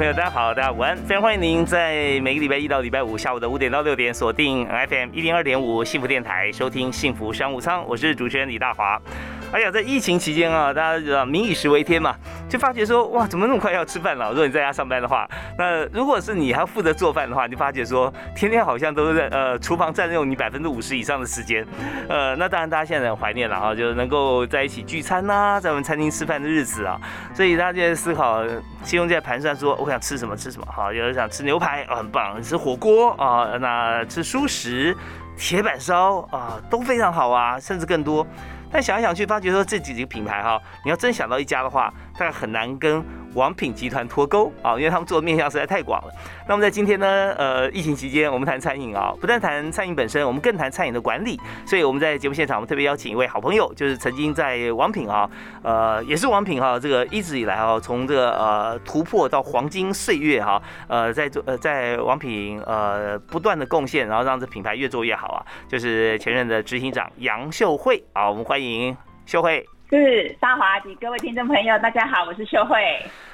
朋友，大家好，大家午安，非常欢迎您在每个礼拜一到礼拜五下午的五点到六点锁定 FM 一零二点五幸福电台，收听幸福商务舱，我是主持人李大华。哎呀，在疫情期间啊，大家知道民以食为天嘛，就发觉说，哇，怎么那么快要吃饭了？如果你在家上班的话，那如果是你还要负责做饭的话，你就发觉说，天天好像都是在呃厨房占用你百分之五十以上的时间。呃，那当然大家现在很怀念了哈，就是能够在一起聚餐呐，在我们餐厅吃饭的日子啊，所以大家就在思考，其中在盘算说，我想吃什么吃什么哈，有人想吃牛排啊，很棒；吃火锅啊，那吃熟食、铁板烧啊，都非常好啊，甚至更多。但想来想去，发觉说这几个品牌哈，你要真想到一家的话，大概很难跟。王品集团脱钩啊，因为他们做的面向实在太广了。那么在今天呢，呃，疫情期间，我们谈餐饮啊，不但谈餐饮本身，我们更谈餐饮的管理。所以我们在节目现场，我们特别邀请一位好朋友，就是曾经在王品啊，呃，也是王品哈，这个一直以来啊，从这个呃突破到黄金岁月哈，呃，在做呃在王品呃不断的贡献，然后让这品牌越做越好啊，就是前任的执行长杨秀慧啊，我们欢迎秀慧。是大华及各位听众朋友，大家好，我是秀慧。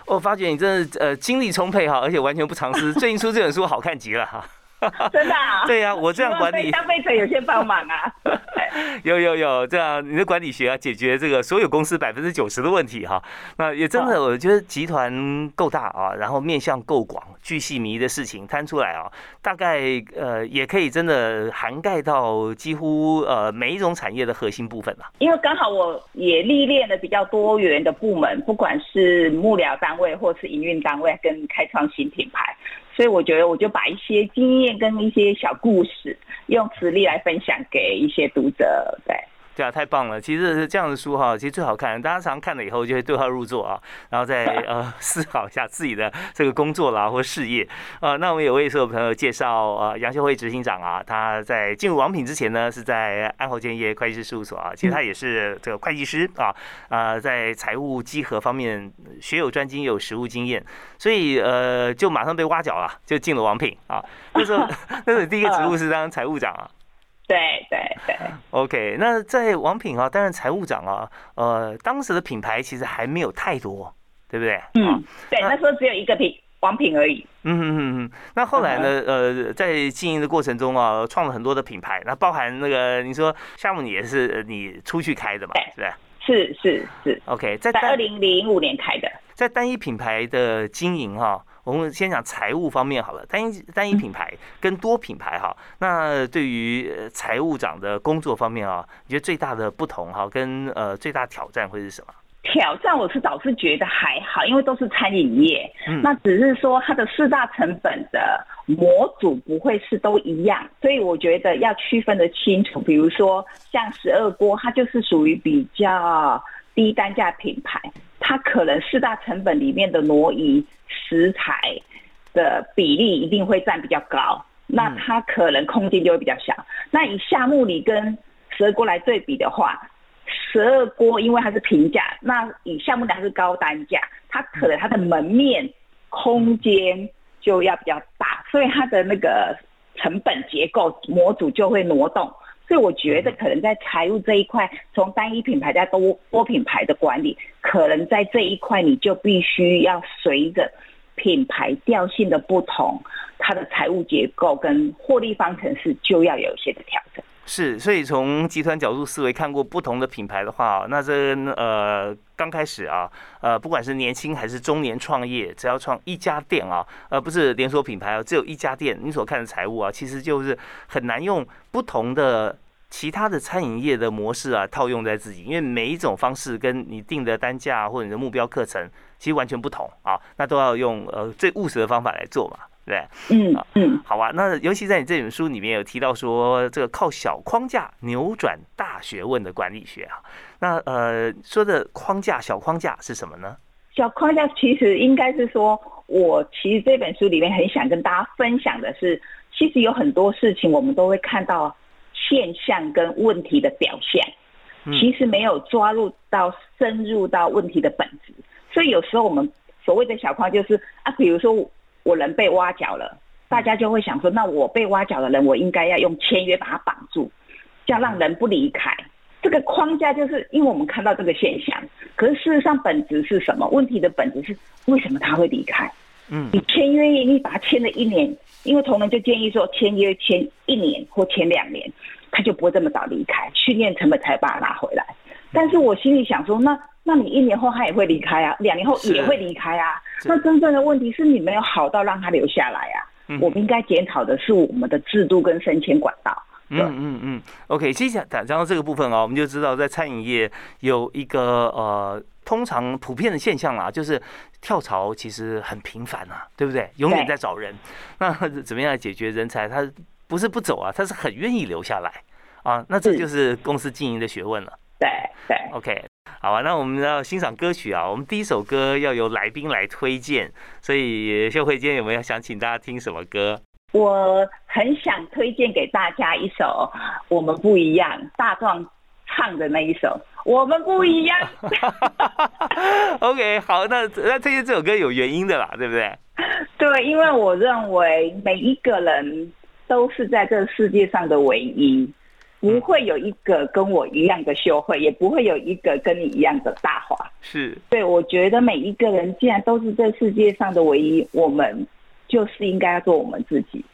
我发觉你真的呃精力充沛哈，而且完全不藏私。最近出这本书好看极了哈。真的？啊？对呀，我这样管理，消费者有些帮忙啊。有有有，这样你的管理学啊，解决这个所有公司百分之九十的问题哈。那也真的，我觉得集团够大啊，然后面向够广，巨细迷的事情摊出来啊，大概呃也可以真的涵盖到几乎呃每一种产业的核心部分了。因为刚好我也历练了比较多元的部门，不管是幕僚单位或是营运单位，跟开创新品牌。所以我觉得，我就把一些经验跟一些小故事，用实力来分享给一些读者，对。对啊，太棒了！其实这样的书哈，其实最好看。大家常看了以后，就会对号入座啊，然后再呃思考一下自己的这个工作啦或事业啊。那我们有位所有朋友介绍啊，杨秀辉执行长啊，他在进入王品之前呢，是在安侯建业会计师事务所啊，其实他也是这个会计师啊，啊，在财务稽核方面学有专精，有实务经验，所以呃，就马上被挖角了，就进了王品啊。那时候，那时候第一个职务是当财务长啊。对对对，OK。那在王品啊担任财务长啊，呃，当时的品牌其实还没有太多，对不对？嗯，对，那时候只有一个品王品而已。嗯嗯嗯嗯。那后来呢？呃，在经营的过程中啊，创了很多的品牌，那包含那个你说项目，你也是你出去开的嘛？对不对？是是是。OK，在二零零五年开的，在单一品牌的经营哈。我们先讲财务方面好了，单一单一品牌跟多品牌哈，那对于财务长的工作方面啊，你觉得最大的不同哈，跟呃最大挑战会是什么？挑战我是倒是觉得还好，因为都是餐饮业，那只是说它的四大成本的模组不会是都一样，所以我觉得要区分的清楚。比如说像十二锅，它就是属于比较低单价品牌，它可能四大成本里面的挪移。食材的比例一定会占比较高，那它可能空间就会比较小。那以夏目里跟十二锅来对比的话，十二锅因为它是平价，那以夏目里它是高单价，它可能它的门面空间就要比较大，所以它的那个成本结构模组就会挪动。所以我觉得可能在财务这一块，从单一品牌到多多品牌的管理，可能在这一块你就必须要随着品牌调性的不同，它的财务结构跟获利方程式就要有一些的调整。是，所以从集团角度思维看过不同的品牌的话，那这呃刚开始啊，呃不管是年轻还是中年创业，只要创一家店啊，呃不是连锁品牌啊，只有一家店，你所看的财务啊，其实就是很难用不同的其他的餐饮业的模式啊套用在自己，因为每一种方式跟你定的单价或者你的目标课程其实完全不同啊，那都要用呃最务实的方法来做嘛。对，嗯嗯，好吧。那尤其在你这本书里面有提到说，这个靠小框架扭转大学问的管理学啊。那呃，说的框架小框架是什么呢？小框架其实应该是说，我其实这本书里面很想跟大家分享的是，其实有很多事情我们都会看到现象跟问题的表象，其实没有抓入到深入到问题的本质。所以有时候我们所谓的小框就是啊，比如说我人被挖角了，大家就会想说，那我被挖角的人，我应该要用签约把他绑住，这样让人不离开。这个框架就是因为我们看到这个现象，可是事实上本质是什么？问题的本质是为什么他会离开？嗯，你签约你把他签了一年，因为同仁就建议说签约签一年或签两年，他就不会这么早离开，训练成本才把他拿回来。但是我心里想说，那那你一年后他也会离开啊，两年后也会离开啊。那真正的问题是你没有好到让他留下来啊。我们应该检讨的是我们的制度跟升迁管道。嗯嗯嗯，OK，其实讲讲到这个部分啊，我们就知道在餐饮业有一个呃，通常普遍的现象啦，就是跳槽其实很频繁啊，对不对？永远在找人。那 怎么样解决人才？他不是不走啊，他是很愿意留下来啊。那这就是公司经营的学问了。对对，OK，好啊。那我们要欣赏歌曲啊，我们第一首歌要由来宾来推荐，所以秀慧今天有没有想请大家听什么歌？我很想推荐给大家一首《我们不一样》，大壮唱的那一首《我们不一样》。OK，好，那那推荐这首歌有原因的啦，对不对？对，因为我认为每一个人都是在这世界上的唯一，不会有一个跟我一样的秀慧，也不会有一个跟你一样的大华。是，对，我觉得每一个人既然都是这世界上的唯一，我们。就是应该要做我们自己，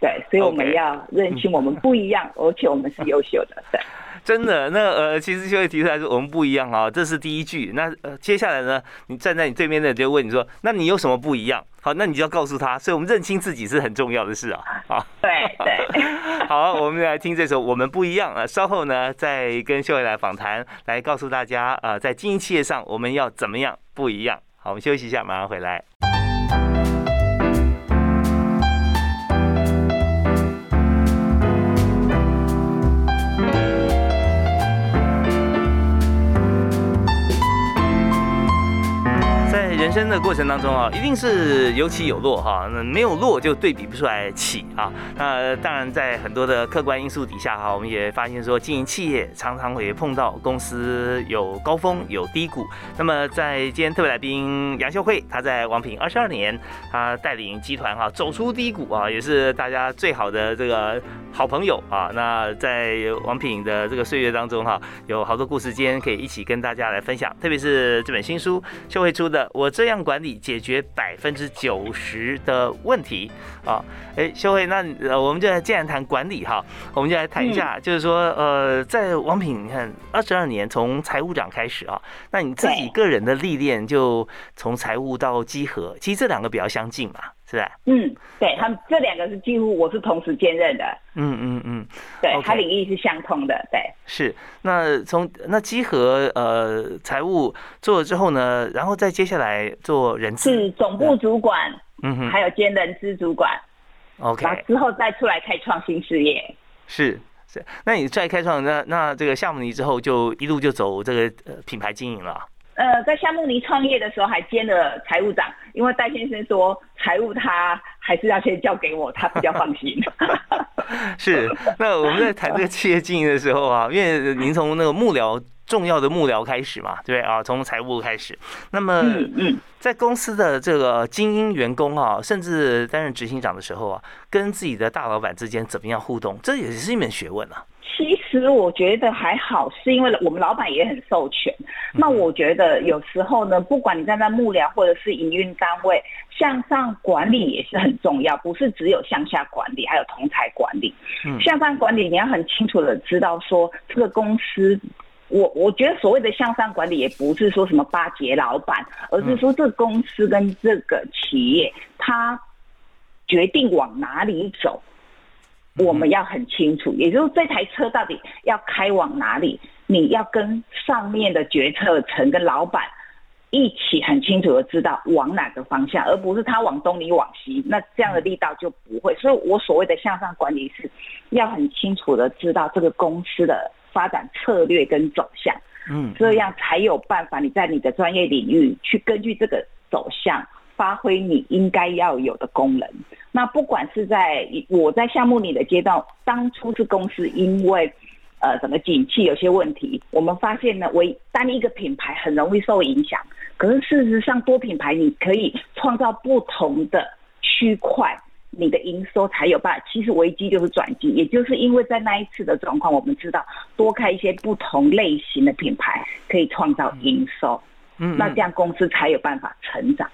对，所以我们要认清我们不一样，而且我们是优秀的，对。真的，那呃，其实就会提出来说我们不一样啊，这是第一句。那呃，接下来呢，你站在你对面的就问你说，那你有什么不一样？好，那你就要告诉他，所以我们认清自己是很重要的事啊。好，对对。好，我们来听这首《我们不一样》啊，稍后呢再跟秀慧来访谈，来告诉大家啊，在经营企业上我们要怎么样不一样。好，我们休息一下，马上回来。生的过程当中啊，一定是有起有落哈，那没有落就对比不出来起啊。那当然，在很多的客观因素底下哈，我们也发现说，经营企业常常会碰到公司有高峰有低谷。那么在今天特别来宾杨秀慧，她在王品二十二年，她带领集团哈走出低谷啊，也是大家最好的这个好朋友啊。那在王品的这个岁月当中哈，有好多故事，今天可以一起跟大家来分享，特别是这本新书秀慧出的我这。这样管理解决百分之九十的问题啊！哎，修慧，那呃，我们就来既然谈管理哈，我们就来谈一下，就是说，呃，在王品，你看二十二年从财务长开始啊，那你自己个人的历练就从财务到稽核，其实这两个比较相近嘛。是吧？嗯，对他们这两个是几乎我是同时兼任的。嗯嗯嗯，对，他领域是相通的。对，是。那从那集合呃财务做了之后呢，然后再接下来做人资，是总部主管，嗯哼，还有兼人资主管。OK，之后再出来开创新事业。是是，那你再开创那那这个夏慕尼之后，就一路就走这个呃品牌经营了。呃，在夏慕尼创业的时候还兼了财务长，因为戴先生说财务他还是要先交给我，他比较放心。是，那我们在谈这个企业经营的时候啊，因为您从那个幕僚重要的幕僚开始嘛，对啊，从财务开始，那么在公司的这个精英员工啊，甚至担任执行长的时候啊，跟自己的大老板之间怎么样互动，这也是一门学问啊。其实我觉得还好，是因为我们老板也很授权。那我觉得有时候呢，不管你站在幕僚或者是营运单位，向上管理也是很重要，不是只有向下管理，还有同台管理。向上管理你要很清楚的知道说，这个公司，我我觉得所谓的向上管理，也不是说什么巴结老板，而是说这个公司跟这个企业，它决定往哪里走。我们要很清楚，也就是这台车到底要开往哪里，你要跟上面的决策层、跟老板一起很清楚的知道往哪个方向，而不是他往东你往西，那这样的力道就不会。所以我所谓的向上管理是要很清楚的知道这个公司的发展策略跟走向，嗯，这样才有办法你在你的专业领域去根据这个走向发挥你应该要有的功能。那不管是在我在项目里的阶段，当初是公司因为。呃，整个景气有些问题，我们发现呢，为单一个品牌很容易受影响。可是事实上，多品牌你可以创造不同的区块，你的营收才有办法。其实危机就是转机，也就是因为在那一次的状况，我们知道多开一些不同类型的品牌可以创造营收，嗯，那这样公司才有办法成长。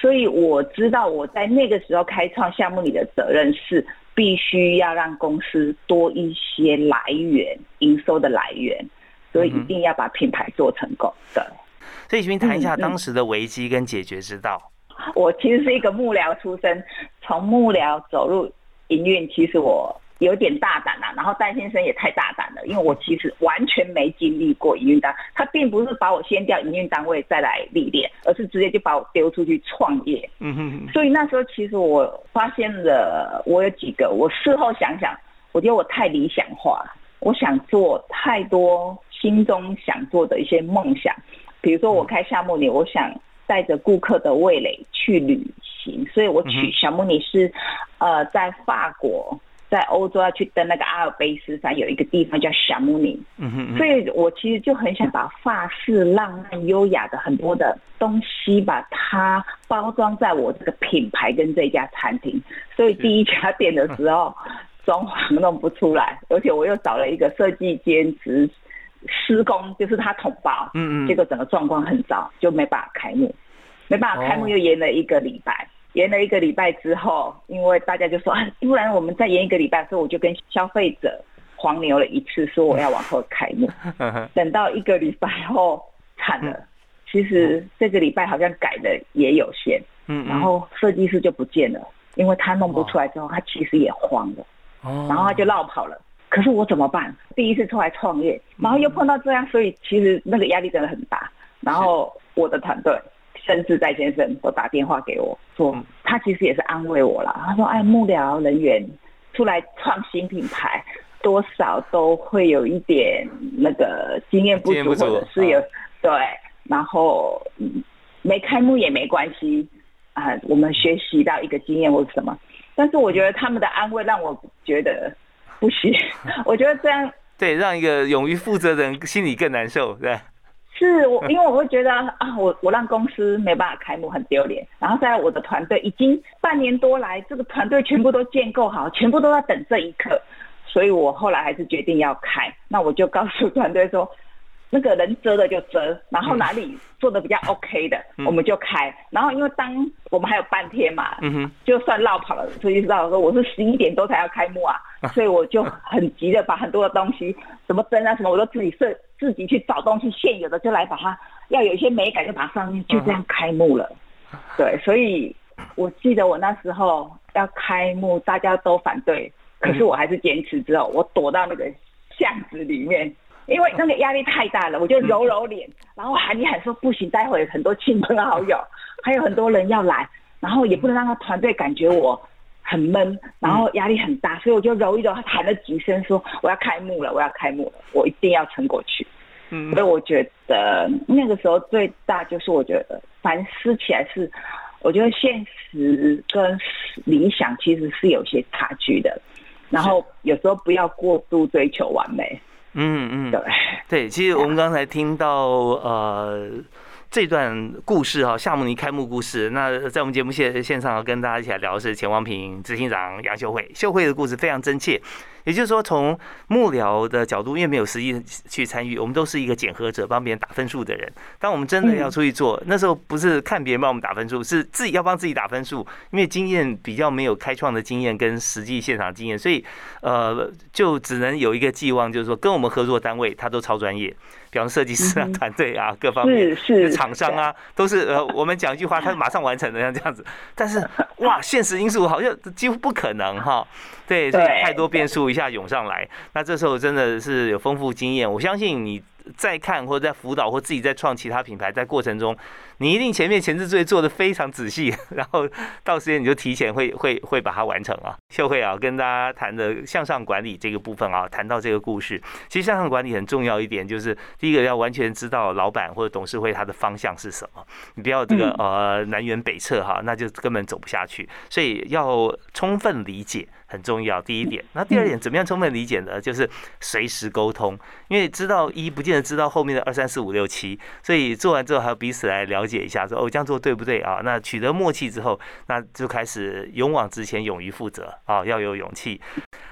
所以我知道我在那个时候开创项目里的责任是。必须要让公司多一些来源，营收的来源，所以一定要把品牌做成功。对，所以请谈一下当时的危机跟解决之道。我其实是一个幕僚出身，从幕僚走入营运，其实我。有点大胆啊，然后戴先生也太大胆了，因为我其实完全没经历过营运单，他并不是把我先调营运单位再来历练，而是直接就把我丢出去创业。嗯哼。所以那时候其实我发现了，我有几个，我事后想想，我觉得我太理想化，我想做太多心中想做的一些梦想，比如说我开夏目里，我想带着顾客的味蕾去旅行，所以我取夏目尼是，呃，在法国。在欧洲要去登那个阿尔卑斯山，有一个地方叫霞慕尼，所以我其实就很想把法式浪漫优雅的很多的东西，把它包装在我这个品牌跟这家餐厅。所以第一家店的时候，装潢弄不出来，而且我又找了一个设计兼职施工，就是他统包，嗯嗯，结果整个状况很糟，就没办法开幕，没办法开幕，又延了一个礼拜。延了一个礼拜之后，因为大家就说，不然我们再延一个礼拜，所以我就跟消费者黄牛了一次，说我要往后开幕。等到一个礼拜后，惨了，其实这个礼拜好像改的也有限。嗯，然后设计师就不见了，因为他弄不出来之后，他其实也慌了。哦，然后他就绕跑了。可是我怎么办？第一次出来创业，然后又碰到这样，所以其实那个压力真的很大。然后我的团队。甚至戴先生都打电话给我，说他其实也是安慰我了。他说：“哎，幕僚人员出来创新品牌，多少都会有一点那个经验不足，或者是有对。然后没开幕也没关系啊，我们学习到一个经验或者什么。但是我觉得他们的安慰让我觉得不行。我觉得这样对让一个勇于负责的人心里更难受，对。”是我，因为我会觉得啊，我我让公司没办法开幕很丢脸。然后在我的团队已经半年多来，这个团队全部都建构好，全部都在等这一刻，所以我后来还是决定要开。那我就告诉团队说。那个人遮的就遮，然后哪里做的比较 OK 的，我们就开。然后因为当我们还有半天嘛，嗯就算绕跑了，所以知道说我是十一点多才要开幕啊，所以我就很急的把很多的东西，什么灯啊什么，我都自己设，自己去找东西，现有的就来把它，要有一些美感就把它上面，就这样开幕了。对，所以我记得我那时候要开幕，大家都反对，可是我还是坚持。之后我躲到那个巷子里面。因为那个压力太大了，我就揉揉脸，然后喊一喊说不行，待会很多亲朋好友，还有很多人要来，然后也不能让他团队感觉我很闷，然后压力很大，所以我就揉一揉，喊了几声说我要开幕了，我要开幕了，我一定要撑过去。嗯，所以我觉得那个时候最大就是我觉得反思起来是，我觉得现实跟理想其实是有些差距的，然后有时候不要过度追求完美。嗯嗯，对。对，其实我们刚才听到呃这段故事哈，夏目尼开幕故事。那在我们节目线线上跟大家一起来聊的是钱王平执行长杨秀慧，秀慧的故事非常真切。也就是说，从幕僚的角度，因为没有实际去参与，我们都是一个检核者，帮别人打分数的人。当我们真的要出去做，那时候不是看别人帮我们打分数，是自己要帮自己打分数。因为经验比较没有开创的经验跟实际现场经验，所以呃，就只能有一个寄望，就是说跟我们合作单位他都超专业，比方设计师啊、团队啊各方面，是厂商啊，都是呃，我们讲一句话，他马上完成的像这样子。但是哇，现实因素好像几乎不可能哈。对，所以太多变数一下涌上来，那这时候真的是有丰富经验。我相信你在看或者在辅导或自己在创其他品牌，在过程中，你一定前面前置作业做的非常仔细，然后到时间你就提前会会会把它完成啊。秀慧啊，跟大家谈的向上管理这个部分啊，谈到这个故事，其实向上管理很重要一点，就是第一个要完全知道老板或者董事会他的方向是什么，你不要这个呃南辕北辙哈，那就根本走不下去，所以要充分理解。很重要，第一点。那第二点，怎么样充分理解呢？就是随时沟通，因为知道一不见得知道后面的二三四五六七，所以做完之后还要彼此来了解一下，说哦这样做对不对啊？那取得默契之后，那就开始勇往直前，勇于负责啊，要有勇气。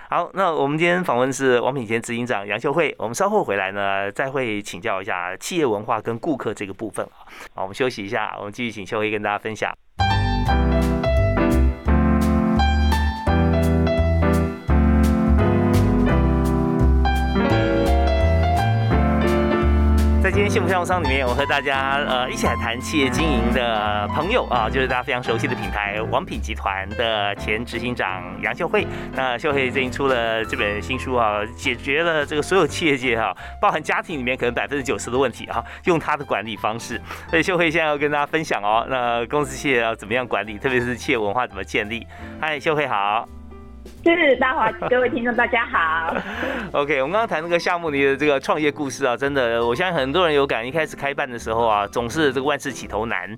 好，那我们今天访问是王品贤执行长杨秀慧，我们稍后回来呢，再会请教一下企业文化跟顾客这个部分啊。好，我们休息一下，我们继续请秀慧跟大家分享。今天幸福商务舱里面，我和大家呃一起来谈企业经营的朋友啊，就是大家非常熟悉的品牌王品集团的前执行长杨秀慧。那秀慧最近出了这本新书啊，解决了这个所有企业界哈，包含家庭里面可能百分之九十的问题啊，用他的管理方式。所以秀慧现在要跟大家分享哦，那公司企业要怎么样管理，特别是企业文化怎么建立。嗨，秀慧好。是大华，各位听众大家好。OK，我们刚刚谈那个夏目尼的这个创业故事啊，真的，我相信很多人有感。一开始开办的时候啊，总是这个万事起头难。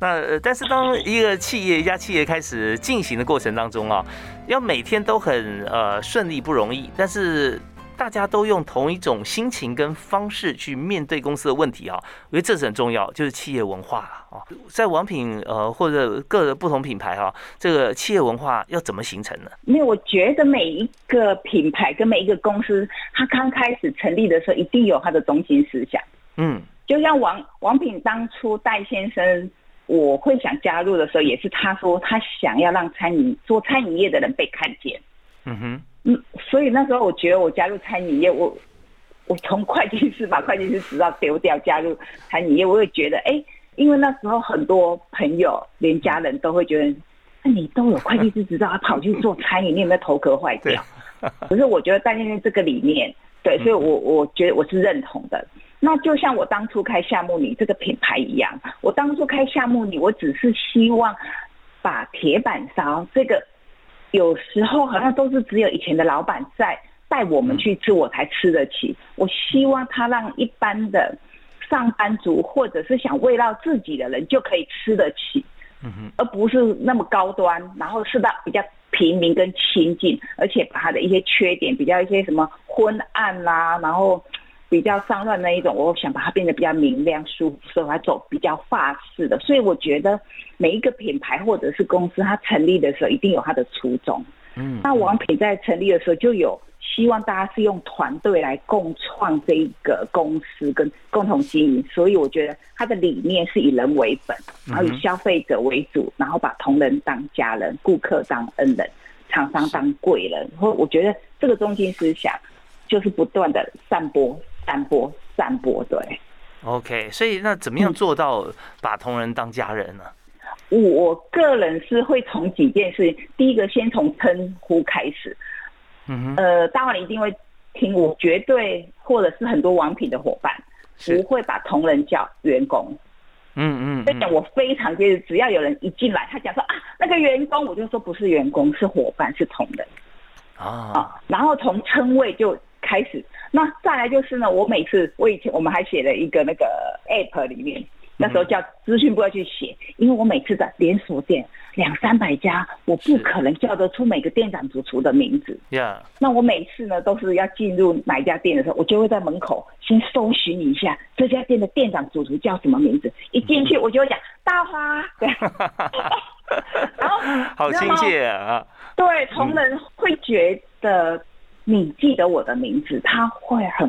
那但是当一个企业一家企业开始进行的过程当中啊，要每天都很呃顺利不容易，但是。大家都用同一种心情跟方式去面对公司的问题啊，我觉得这是很重要，就是企业文化啊。在王品呃或者各个不同品牌哈，这个企业文化要怎么形成呢？因为我觉得每一个品牌跟每一个公司，它刚开始成立的时候，一定有它的中心思想。嗯，就像王王品当初戴先生，我会想加入的时候，也是他说他想要让餐饮做餐饮业的人被看见。嗯哼。嗯，所以那时候我觉得我加入餐饮业，我我从会计师把会计师执照丢掉，加入餐饮业，我也觉得哎，因为那时候很多朋友连家人都会觉得，那你都有会计师执照，还跑去做餐饮，你有没有头壳坏掉？可是我觉得，但是这个理念，对，所以我我觉得我是认同的。那就像我当初开夏目里这个品牌一样，我当初开夏目里，我只是希望把铁板烧这个。有时候好像都是只有以前的老板在带我们去吃，我才吃得起。我希望他让一般的上班族或者是想慰劳自己的人就可以吃得起，而不是那么高端，然后是到比较平民跟亲近，而且把他的一些缺点，比较一些什么昏暗啦，然后。比较脏乱那一种，我想把它变得比较明亮、舒服，所以它走比较法式的。所以我觉得每一个品牌或者是公司，它成立的时候一定有它的初衷。嗯，那王品在成立的时候就有希望大家是用团队来共创这一个公司跟共同经营，所以我觉得它的理念是以人为本，然后以消费者为主，然后把同仁当家人、顾客当恩人、厂商当贵人。然后我觉得这个中心思想就是不断的散播。散播，散播，对。OK，所以那怎么样做到把同仁当家人呢？我个人是会从几件事，第一个先从称呼开始。嗯哼。呃，大华你一定会听，我绝对或者是很多王品的伙伴不会把同仁叫员工。嗯嗯。这点我非常坚持，只要有人一进来，他讲说啊那个员工，我就说不是员工，是伙伴，是同仁。啊。啊，然后从称谓就。开始，那再来就是呢，我每次我以前我们还写了一个那个 app 里面，那时候叫资讯部要去写，因为我每次在连锁店两三百家，我不可能叫得出每个店长主厨的名字。Yeah，那我每次呢都是要进入哪一家店的时候，我就会在门口先搜寻一下这家店的店长主厨叫什么名字，一进去我就讲大花，对，然后好亲切啊，对，同仁会觉得。你记得我的名字，他会很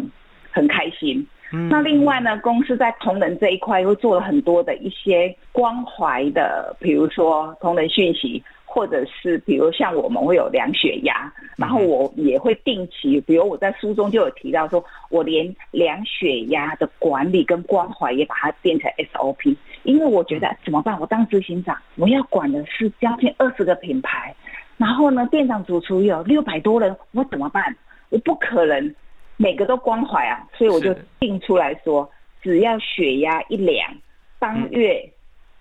很开心。那另外呢，公司在同仁这一块又做了很多的一些关怀的，比如说同仁讯息，或者是比如像我们会有量血压，然后我也会定期，比如我在书中就有提到，说我连量血压的管理跟关怀也把它变成 SOP，因为我觉得怎么办？我当执行长，我要管的是将近二十个品牌。然后呢，店长主厨有六百多人，我怎么办？我不可能每个都关怀啊，所以我就定出来说，只要血压一量，当月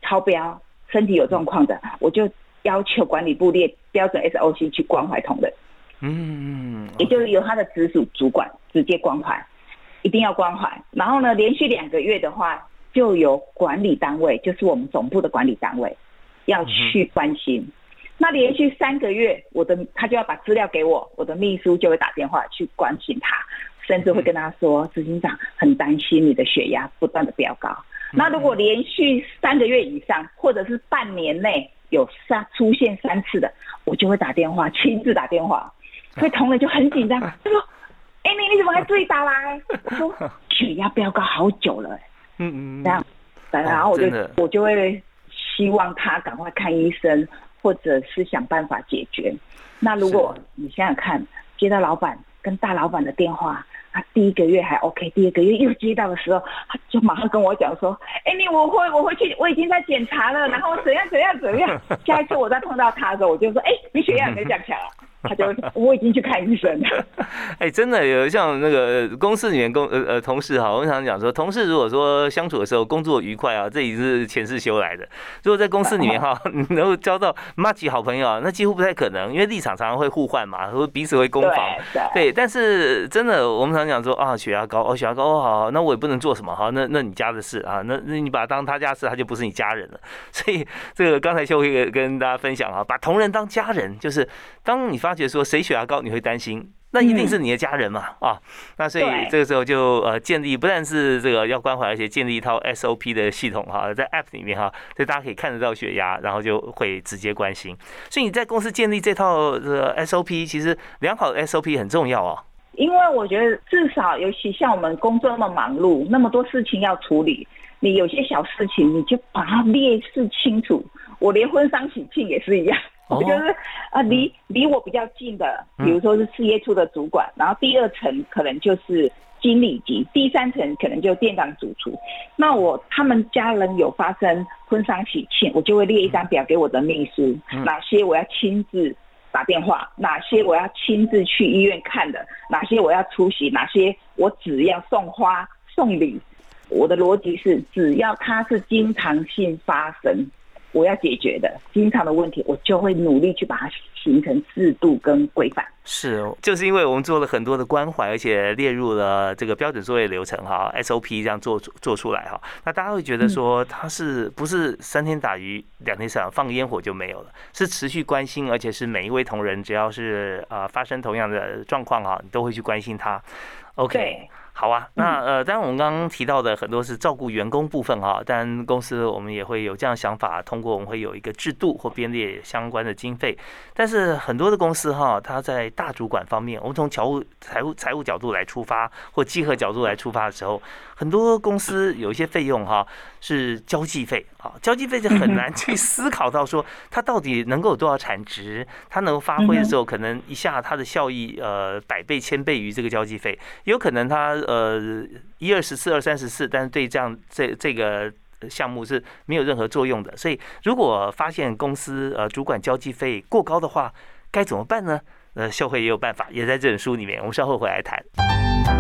超标，身体有状况的，我就要求管理部列标准 SOC 去关怀同仁。嗯，也就是由他的直属主管直接关怀，一定要关怀。然后呢，连续两个月的话，就由管理单位，就是我们总部的管理单位，要去关心。那连续三个月，我的他就要把资料给我，我的秘书就会打电话去关心他，甚至会跟他说：“执行长很担心你的血压不断的飙高。”那如果连续三个月以上，或者是半年内有三出现三次的，我就会打电话亲自打电话。所以同仁就很紧张，他说：“哎，你你怎么还自己打来？”我说：“血压飙高好久了。”嗯嗯，这样，然后我就我就会希望他赶快看医生，或者是想办法解决。那如果你想想看，接到老板跟大老板的电话，他第一个月还 OK，第二个月又接到的时候，他就马上跟我讲说：“ 哎，你我会我回去我已经在检查了，然后怎样怎样怎样。” 下一次我再碰到他的时候，我就说：“哎，你血压有没有降下来。”他就我已经去看医生了。哎，真的有像那个公司里面工呃呃同事哈，我常讲说，同事如果说相处的时候工作愉快啊，这已经是前世修来的。如果在公司里面哈，能够交到 much 好朋友啊，那几乎不太可能，因为立场常常会互换嘛，会彼此会攻防。对，但是真的，我们常讲说啊，血压高哦，血压高哦，好，那我也不能做什么哈，那那你家的事啊，那那你把他当他家事，他就不是你家人了。所以这个刚才秀慧跟大家分享啊，把同仁当家人，就是当你发。发觉说谁血压高你会担心，那一定是你的家人嘛啊，那所以这个时候就呃建立不但是这个要关怀，而且建立一套 SOP 的系统哈，在 App 里面哈，所以大家可以看得到血压，然后就会直接关心。所以你在公司建立这套呃 SOP，其实良好的 SOP 很重要哦。因为我觉得至少尤其像我们工作那么忙碌，那么多事情要处理，你有些小事情你就把它列示清楚。我连婚丧喜庆也是一样。我就是啊，离离我比较近的，比如说是事业处的主管，然后第二层可能就是经理级，第三层可能就店长主厨。那我他们家人有发生婚丧喜庆，我就会列一张表给我的秘书，哪些我要亲自打电话，哪些我要亲自去医院看的，哪些我要出席，哪些我只要送花送礼。我的逻辑是，只要它是经常性发生。我要解决的经常的问题，我就会努力去把它形成制度跟规范。是，就是因为我们做了很多的关怀，而且列入了这个标准作业流程哈，SOP 这样做做出来哈，那大家会觉得说，它是不是三天打鱼两天晒网，放个烟火就没有了？是持续关心，而且是每一位同仁，只要是呃发生同样的状况哈，你都会去关心他。OK。好啊，那呃，当然我们刚刚提到的很多是照顾员工部分哈，但公司我们也会有这样想法，通过我们会有一个制度或编列相关的经费。但是很多的公司哈，它在大主管方面，我们从财务财务财务角度来出发，或稽核角度来出发的时候，很多公司有一些费用哈是交际费啊，交际费就很难去思考到说它到底能够有多少产值，它能够发挥的时候，可能一下它的效益呃百倍千倍于这个交际费，有可能它。呃，一二十四，二三十四，但是对这样这这个项目是没有任何作用的。所以，如果发现公司呃主管交际费过高的话，该怎么办呢？呃，秀慧也有办法，也在这本书里面，我们稍后回来谈。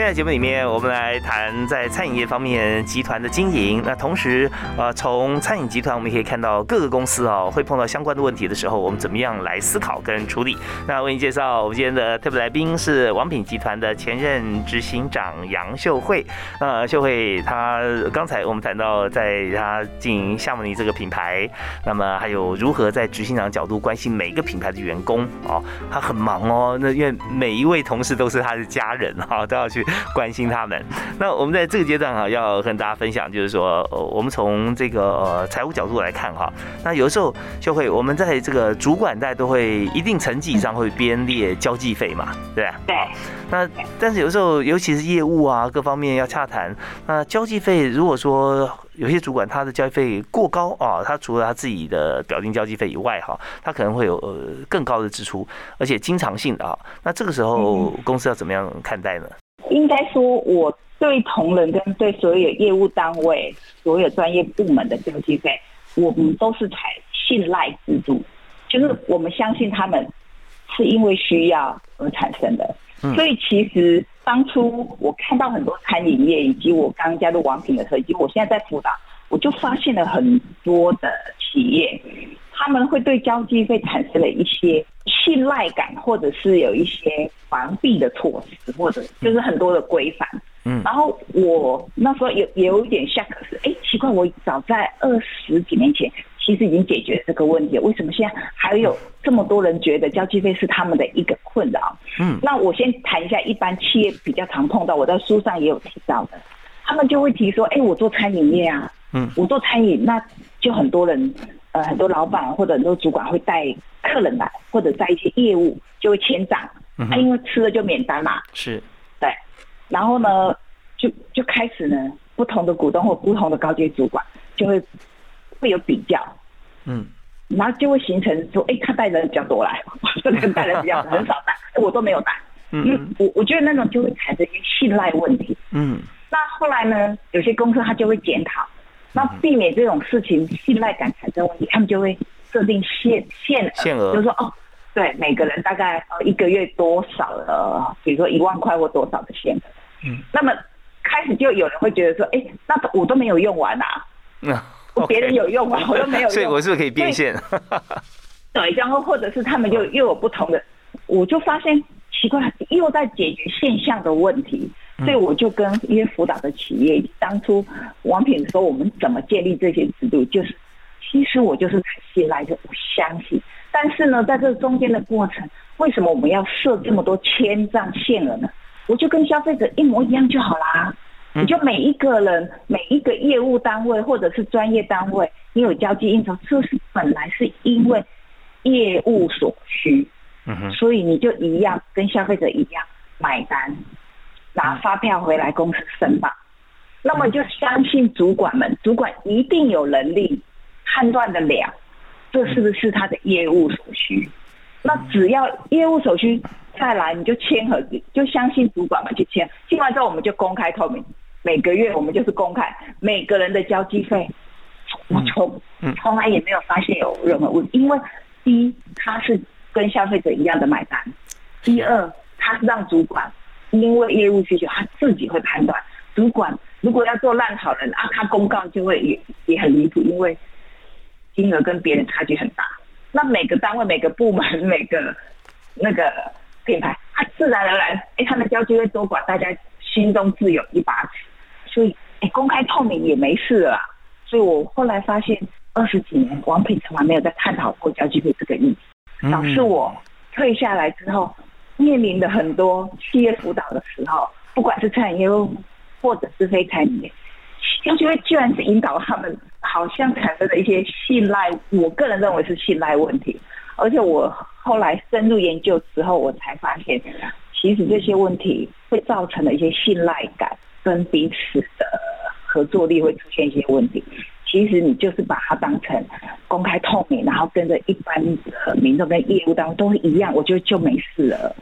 现在节目里面，我们来谈在餐饮业方面集团的经营。那同时，呃，从餐饮集团我们可以看到各个公司啊，会碰到相关的问题的时候，我们怎么样来思考跟处理？那为您介绍我们今天的特别来宾是王品集团的前任执行长杨秀慧。那秀慧她刚才我们谈到，在她经营夏目尼这个品牌，那么还有如何在执行长角度关心每一个品牌的员工哦，她很忙哦，那因为每一位同事都是她的家人哈，都要去。关心他们。那我们在这个阶段哈，要跟大家分享，就是说，呃，我们从这个财务角度来看哈，那有时候就会，我们在这个主管带都会一定层级以上会编列交际费嘛，对吧？对。那但是有时候，尤其是业务啊各方面要洽谈，那交际费如果说有些主管他的交际费过高啊，他除了他自己的表定交际费以外哈，他可能会有呃更高的支出，而且经常性的啊，那这个时候公司要怎么样看待呢？应该说我对同仁跟对所有业务单位、所有专业部门的交际费，我们都是采信赖制度，就是我们相信他们是因为需要而产生的。所以其实当初我看到很多餐饮业，以及我刚加入王品的时候，以及我现在在辅导，我就发现了很多的企业。他们会对交际费产生了一些信赖感，或者是有一些防避的措施，或者就是很多的规范。嗯，然后我那时候有有一点吓，可是哎，奇怪，我早在二十几年前其实已经解决这个问题，为什么现在还有这么多人觉得交际费是他们的一个困扰？嗯，那我先谈一下一般企业比较常碰到，我在书上也有提到的，他们就会提说，哎，我做餐饮业啊，嗯，我做餐饮，那就很多人。呃，很多老板或者很多主管会带客人来，或者在一些业务，就会签账，啊，因为吃了就免单嘛。是，对。然后呢，就就开始呢，不同的股东或不同的高阶主管就会会有比较，嗯，然后就会形成说，哎，他带人比较多来，这个带人比较很少带，我都没有带，嗯，我我觉得那种就会产生一些信赖问题，嗯。那后来呢，有些公司他就会检讨。那避免这种事情信赖感产生问题，他们就会设定限限限额，就是说哦，对，每个人大概呃一个月多少的，比如说一万块或多少的限额。嗯。那么开始就有人会觉得说，哎，那我都没有用完啊，我别人有用完，我都没有用，所以我是不是可以变现？对，然后或者是他们就又有不同的，我就发现奇怪，又在解决现象的问题。所以我就跟一些辅导的企业，当初王品说我们怎么建立这些制度，就是其实我就是信赖着，我相信。但是呢，在这中间的过程，为什么我们要设这么多千账限额呢？我就跟消费者一模一样就好啦。你就每一个人、每一个业务单位或者是专业单位，你有交际应酬，这是本来是因为业务所需，所以你就一样跟消费者一样买单。拿发票回来公司申报，那么就相信主管们，主管一定有能力判断得了，这是不是他的业务所需？那只要业务所需再来，你就签合就相信主管嘛去签，签完之后我们就公开透明，每个月我们就是公开每个人的交际费，我从从来也没有发现有任何问题，因为第一他是跟消费者一样的买单，第二他是让主管。因为业务需求，他自己会判断。主管如果要做烂好人啊，他公告就会也也很离谱，因为金额跟别人差距很大。那每个单位、每个部门、每个那个品牌，他自然而然，哎，他的交际会多寡，大家心中自有一把尺。所以，哎，公开透明也没事了。所以我后来发现，二十几年王品从来没有在探讨过交际会这个议题，导致我退下来之后。面临的很多企业辅导的时候，不管是餐饮业或者是非餐饮业，就觉得居然是引导他们，好像产生了一些信赖。我个人认为是信赖问题，而且我后来深入研究之后，我才发现，其实这些问题会造成的一些信赖感跟彼此的合作力会出现一些问题。其实你就是把它当成公开透明，然后跟着一般的民众跟业务当中都一样，我觉得就没事了。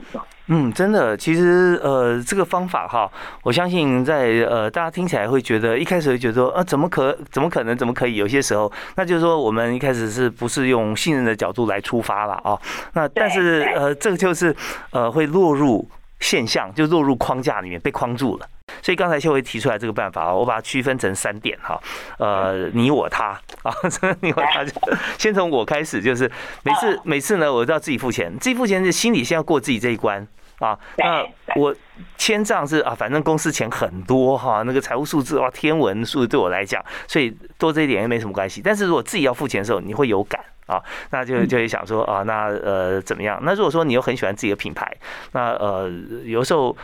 嗯，真的，其实呃，这个方法哈，我相信在呃，大家听起来会觉得一开始会觉得说啊，怎么可怎么可能怎么可以？有些时候，那就是说我们一开始是不是用信任的角度来出发了啊？那但是呃，这个就是呃，会落入现象，就落入框架里面被框住了。所以刚才秀慧提出来这个办法啊，我把它区分成三点哈，呃，你我他啊，你我他，先从我开始，就是每次每次呢，我都要自己付钱，自己付钱是心里先要过自己这一关啊。那我签账是啊，反正公司钱很多哈，那个财务数字哇，天文数字对我来讲，所以多这一点也没什么关系。但是如果自己要付钱的时候，你会有感啊，那就就会想说啊，那呃怎么样？那如果说你又很喜欢自己的品牌，那呃有时候。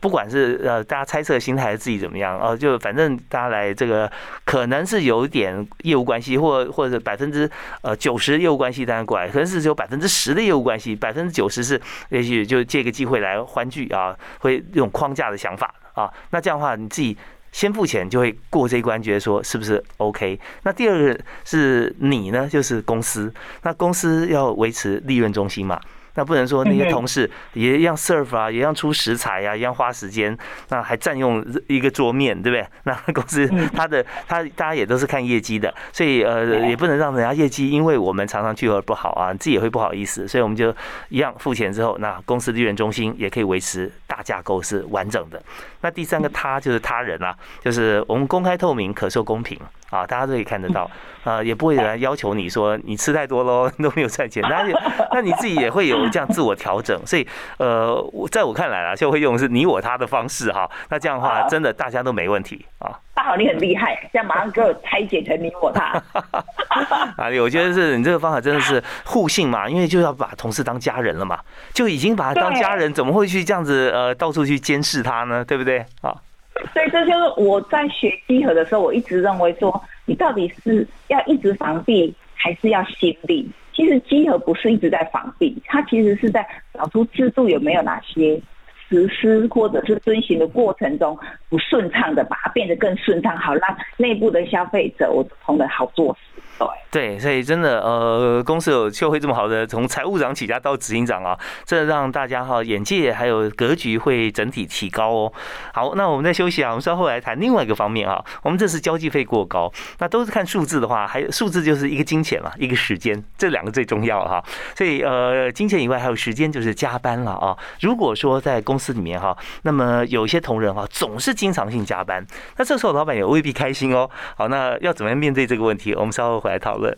不管是呃，大家猜测心态还是自己怎么样哦，就反正大家来这个，可能是有点业务关系，或或者百分之呃九十业务关系当然过来，可能是只有百分之十的业务关系，百分之九十是也许就借个机会来欢聚啊，会用框架的想法啊，那这样的话你自己先付钱就会过这一关，觉得说是不是 OK？那第二个是你呢，就是公司，那公司要维持利润中心嘛。那不能说那些同事也一样 serve 啊，也一样出食材啊，一样花时间，那还占用一个桌面，对不对？那公司他的他大家也都是看业绩的，所以呃也不能让人家业绩，因为我们常常聚合不好啊，自己也会不好意思，所以我们就一样付钱之后，那公司利润中心也可以维持大架构是完整的。那第三个他就是他人啊，就是我们公开透明、可受公平。啊，大家都可以看得到，呃，也不会有人要求你说你吃太多喽，都没有赚钱，那那你自己也会有这样自我调整，所以呃，我在我看来啊，就会用是你我他的方式哈，那这样的话真的大家都没问题啊。大好，你很厉害，这样马上给我拆解成你我他。啊，我觉得是你这个方法真的是互信嘛，因为就要把同事当家人了嘛，就已经把他当家人，怎么会去这样子呃到处去监视他呢？对不对啊？所以这就是我在学集合的时候，我一直认为说，你到底是要一直防避，还是要心力？其实集合不是一直在防避，它其实是在找出制度有没有哪些实施或者是遵循的过程中不顺畅的，把它变得更顺畅，好让内部的消费者我同仁好做事。对，所以真的，呃，公司有秀慧这么好的，从财务长起家到执行长啊，这让大家哈眼界还有格局会整体提高哦。好，那我们在休息啊，我们稍后来谈另外一个方面啊。我们这次交际费过高，那都是看数字的话，还有数字就是一个金钱嘛，一个时间，这两个最重要哈。所以呃，金钱以外还有时间，就是加班了啊。如果说在公司里面哈，那么有一些同仁哈总是经常性加班，那这时候老板也未必开心哦。好，那要怎么样面对这个问题？我们稍后回来讨论。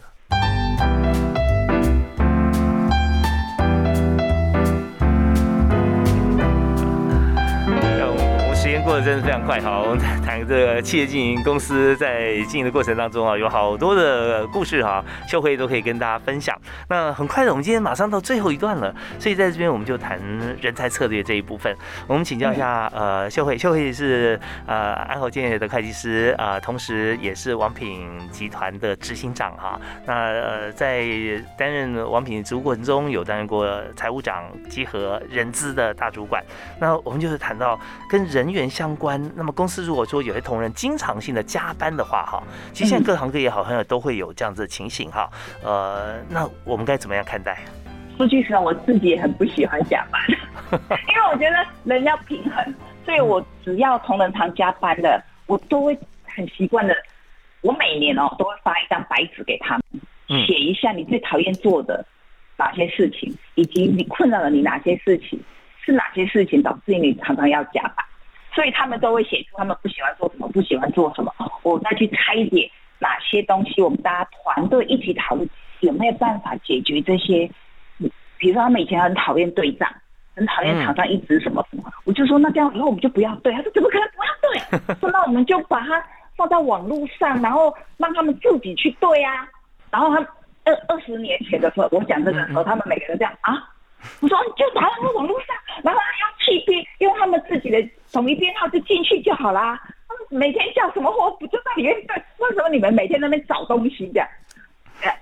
过得真是非常快哈！我们谈这个企业经营公司在经营的过程当中啊，有好多的故事哈，秀慧都可以跟大家分享。那很快的，我们今天马上到最后一段了，所以在这边我们就谈人才策略这一部分。我们请教一下呃，秀慧，秀慧是呃安侯建业的会计师啊，同时也是王品集团的执行长哈。那呃在担任王品职务过程中，有担任过财务长、集合人资的大主管。那我们就是谈到跟人员相相关，那么公司如果说有些同仁经常性的加班的话，哈，其实现在各行各业好像都会有这样子的情形，哈，呃，那我们该怎么样看待？说句实话，我自己也很不喜欢加班，因为我觉得人要平衡，所以我只要同仁常加班的，我都会很习惯的，我每年哦都会发一张白纸给他们，写一下你最讨厌做的哪些事情，以及你困扰了你哪些事情，是哪些事情导致你常常要加班。所以他们都会写出他们不喜欢做什么，不喜欢做什么。我再去拆解哪些东西，我们大家团队一起讨论有没有办法解决这些。比如说他们以前很讨厌对账，很讨厌厂商一直什么什么，我就说那这样以后我们就不要对。他说怎么可能不要对？说那我们就把它放在网络上，然后让他们自己去对啊。然后他二二十年前的时候，我讲这个时候，他们每个人这样啊。我说就打到网络上，然后用气编，用他们自己的统一编号就进去就好啦。他们每天叫什么货不就在里面？为什么你们每天那边找东西这样？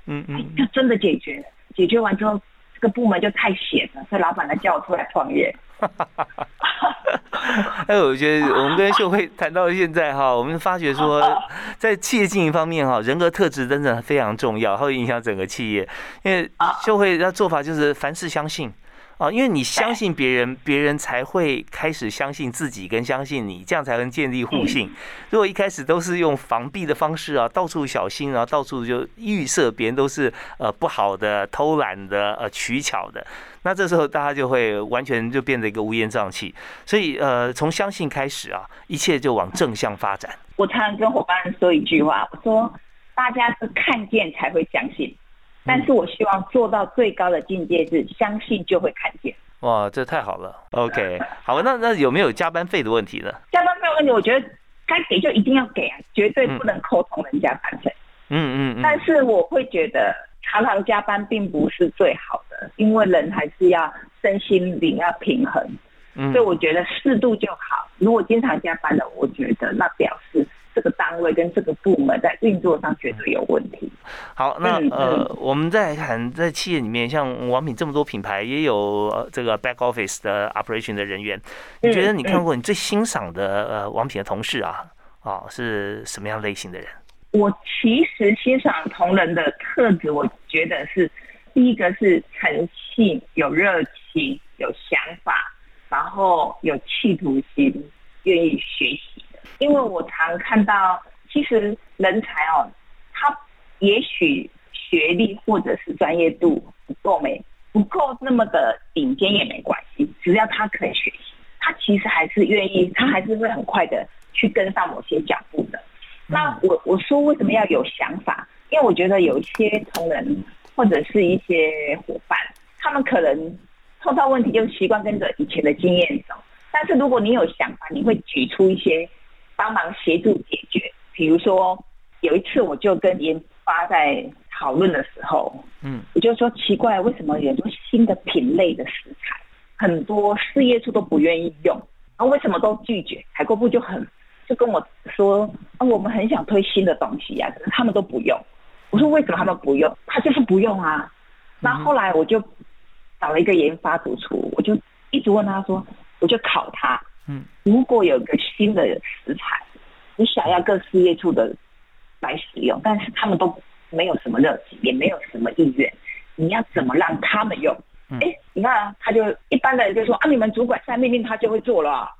嗯嗯，就真的解决了，解决完之后，这个部门就太闲了，所以老板来叫我出来创业。哎，我觉得我们跟秀慧谈到现在哈，我们发觉说，在企业经营方面哈，人格特质真的非常重要，会影响整个企业。因为秀慧的做法就是凡事相信。啊，因为你相信别人，别人才会开始相信自己，跟相信你，这样才能建立互信。如果一开始都是用防避的方式啊，到处小心啊，到处就预设别人都是呃不好的、偷懒的、呃取巧的，那这时候大家就会完全就变得一个乌烟瘴气。所以呃，从相信开始啊，一切就往正向发展。我常常跟伙伴说一句话，我说大家是看见才会相信。但是我希望做到最高的境界是相信就会看见。哇，这太好了。OK，好，那那有没有加班费的问题呢？加班费问题，我觉得该给就一定要给啊，绝对不能扣同人加班费。嗯嗯嗯。但是我会觉得常常加班并不是最好的，因为人还是要身心灵要平衡。嗯。所以我觉得适度就好。如果经常加班的，我觉得那表示。这个单位跟这个部门在运作上绝对有问题。好，那呃，我们在谈在企业里面，像王品这么多品牌，也有这个 back office 的 operation 的人员。你觉得你看过你最欣赏的呃王品的同事啊啊是什么样类型的人？我其实欣赏同仁的特质，我觉得是第一个是诚信、有热情、有想法，然后有企图心，愿意学习的。因为我常看到，其实人才哦，他也许学历或者是专业度不够没不够那么的顶尖也没关系，只要他可以学习，他其实还是愿意，他还是会很快的去跟上某些脚步的。那我我说为什么要有想法？因为我觉得有一些同仁或者是一些伙伴，他们可能碰到问题就习惯跟着以前的经验走。但是如果你有想法，你会举出一些帮忙协助解决。比如说有一次我就跟研发在讨论的时候，嗯，我就说奇怪，为什么有很多新的品类的食材，很多事业处都不愿意用，然后为什么都拒绝？采购部就很就跟我说啊，我们很想推新的东西呀，可是他们都不用。我说为什么他们不用？他就是不用啊。那后来我就找了一个研发主厨，我就一直问他说，我就考他，嗯，如果有个新的食材，你想要各事业处的来使用，但是他们都没有什么热情，也没有什么意愿，你要怎么让他们用？哎，你看啊，他就一般的人就说啊，你们主管下命令他就会做了，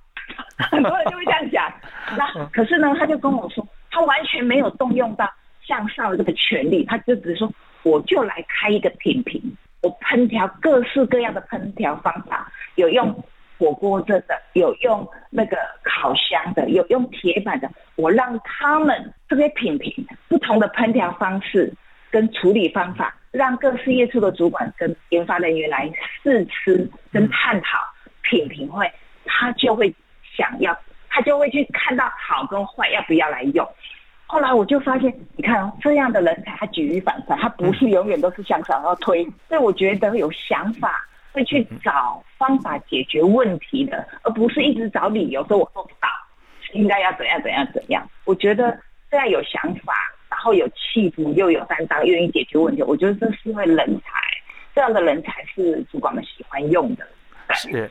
很多人就会这样讲。那可是呢，他就跟我说，他完全没有动用到。向上的这个权利，他就只是说，我就来开一个品评，我烹调各式各样的烹调方法，有用火锅这的，有用那个烤箱的，有用铁板的，我让他们这些品评不同的烹调方式跟处理方法，让各事业处的主管跟研发人员来试吃跟探讨品评会，他就会想要，他就会去看到好跟坏要不要来用。后来我就发现，你看哦，这样的人才他举一反三，他不是永远都是向上要推。所以我觉得有想法会去找方法解决问题的，而不是一直找理由说我做不到，应该要怎样怎样怎样。我觉得这样有想法，然后有气度又有担当，愿意解决问题，我觉得这是位人才。这样的人才是主管们喜欢用的。是。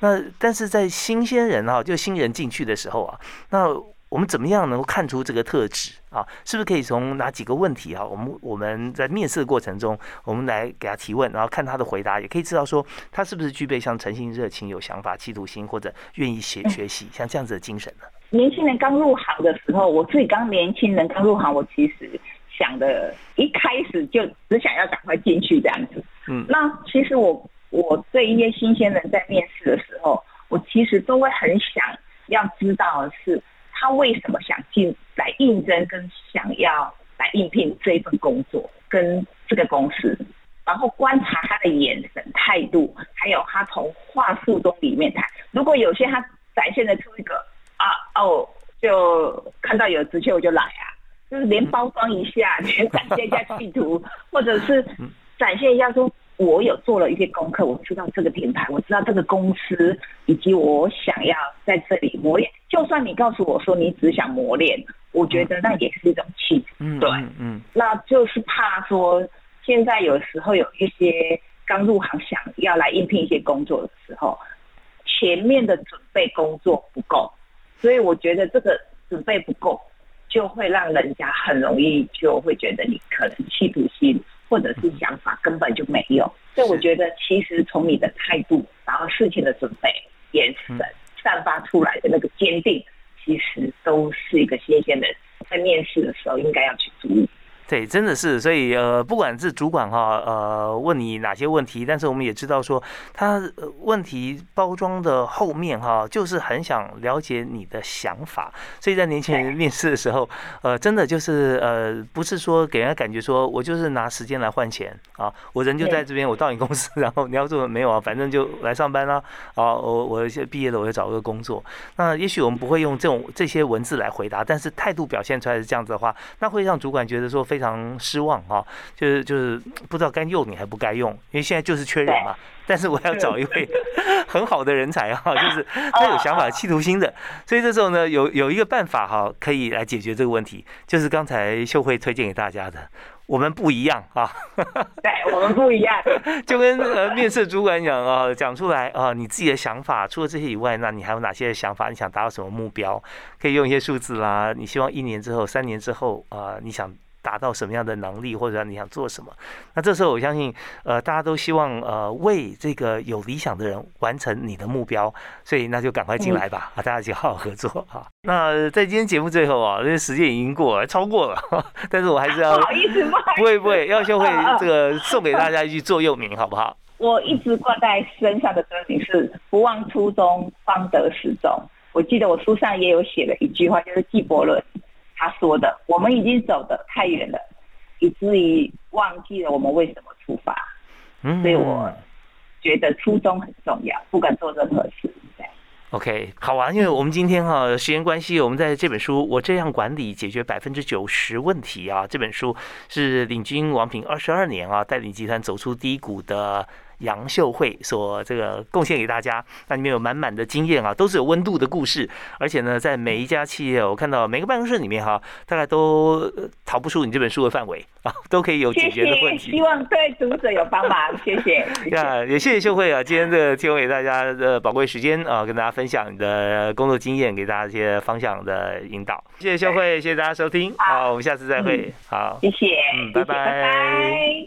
那但是在新鲜人啊，就新人进去的时候啊，那。我们怎么样能够看出这个特质啊？是不是可以从哪几个问题啊？我们我们在面试的过程中，我们来给他提问，然后看他的回答，也可以知道说他是不是具备像诚信、热情、有想法、企图心，或者愿意学学习像这样子的精神呢？年轻人刚入行的时候，我自己刚年轻人刚入行，我其实想的一开始就只想要赶快进去这样子。嗯，那其实我我对一些新鲜人在面试的时候，我其实都会很想要知道的是。他为什么想进来应征，跟想要来应聘这一份工作，跟这个公司，然后观察他的眼神、态度，还有他从话术中里面谈。如果有些他展现的出一个啊哦，就看到有直缺我就来啊，就是连包装一下，连展现一下企图，或者是展现一下说。我有做了一些功课，我知道这个品牌，我知道这个公司，以及我想要在这里磨练。就算你告诉我说你只想磨练，我觉得那也是一种气质。嗯，对，嗯，那就是怕说现在有时候有一些刚入行想要来应聘一些工作的时候，前面的准备工作不够，所以我觉得这个准备不够，就会让人家很容易就会觉得你可能企图心。或者是想法根本就没有，所以我觉得其实从你的态度，然后事情的准备、眼神散发出来的那个坚定，其实都是一个新鲜的，在面试的时候应该要去注意。对，真的是，所以呃，不管是主管哈，呃，问你哪些问题，但是我们也知道说，他问题包装的后面哈，就是很想了解你的想法。所以在年轻人面试的时候，呃，真的就是呃，不是说给人家感觉说我就是拿时间来换钱啊，我人就在这边，我到你公司，然后你要做没有啊，反正就来上班啦。啊，我我毕业了，我就找个工作。那也许我们不会用这种这些文字来回答，但是态度表现出来是这样子的话，那会让主管觉得说非。非常失望哈，就是就是不知道该用你还不该用，因为现在就是缺人嘛。但是我要找一位 很好的人才哈，就是他有想法、企图心的。所以这时候呢，有有一个办法哈，可以来解决这个问题，就是刚才秀慧推荐给大家的，我们不一样啊。对，我们不一样，就跟呃面试主管讲啊，讲出来啊，你自己的想法。除了这些以外，那你还有哪些想法？你想达到什么目标？可以用一些数字啦。你希望一年之后、三年之后啊，你想。达到什么样的能力，或者你想做什么。那这时候我相信，呃，大家都希望呃为这个有理想的人完成你的目标，所以那就赶快进来吧，啊，大家一起好好合作哈。那在今天节目最后啊，因为时间已经过了，超过了，但是我还是要 不好意思，不会不会，要秀慧这个送给大家一句座右铭，好不好？我一直挂在身上的歌名是“不忘初衷，方得始终”。我记得我书上也有写了一句话，就是纪伯伦他说的：“我们已经走得太远了，以至于忘记了我们为什么出发。”嗯，所以我觉得初衷很重要，不管做任何事。OK，好啊，因为我们今天哈时间关系，我们在这本书《我这样管理解决百分之九十问题》啊，这本书是领军王平二十二年啊，带领集团走出低谷的。杨秀慧所这个贡献给大家，那里面有满满的经验啊，都是有温度的故事，而且呢，在每一家企业，我看到每个办公室里面哈，大概都逃不出你这本书的范围 啊，都可以有解决的问题。希望对读者有帮忙，谢谢。呀，也谢谢秀慧啊，今天的提供给大家的宝贵时间啊，跟大家分享你的工作经验，给大家一些方向的引导。谢谢秀慧，谢谢大家收听，好，我们下次再会。好，谢谢，嗯，拜拜。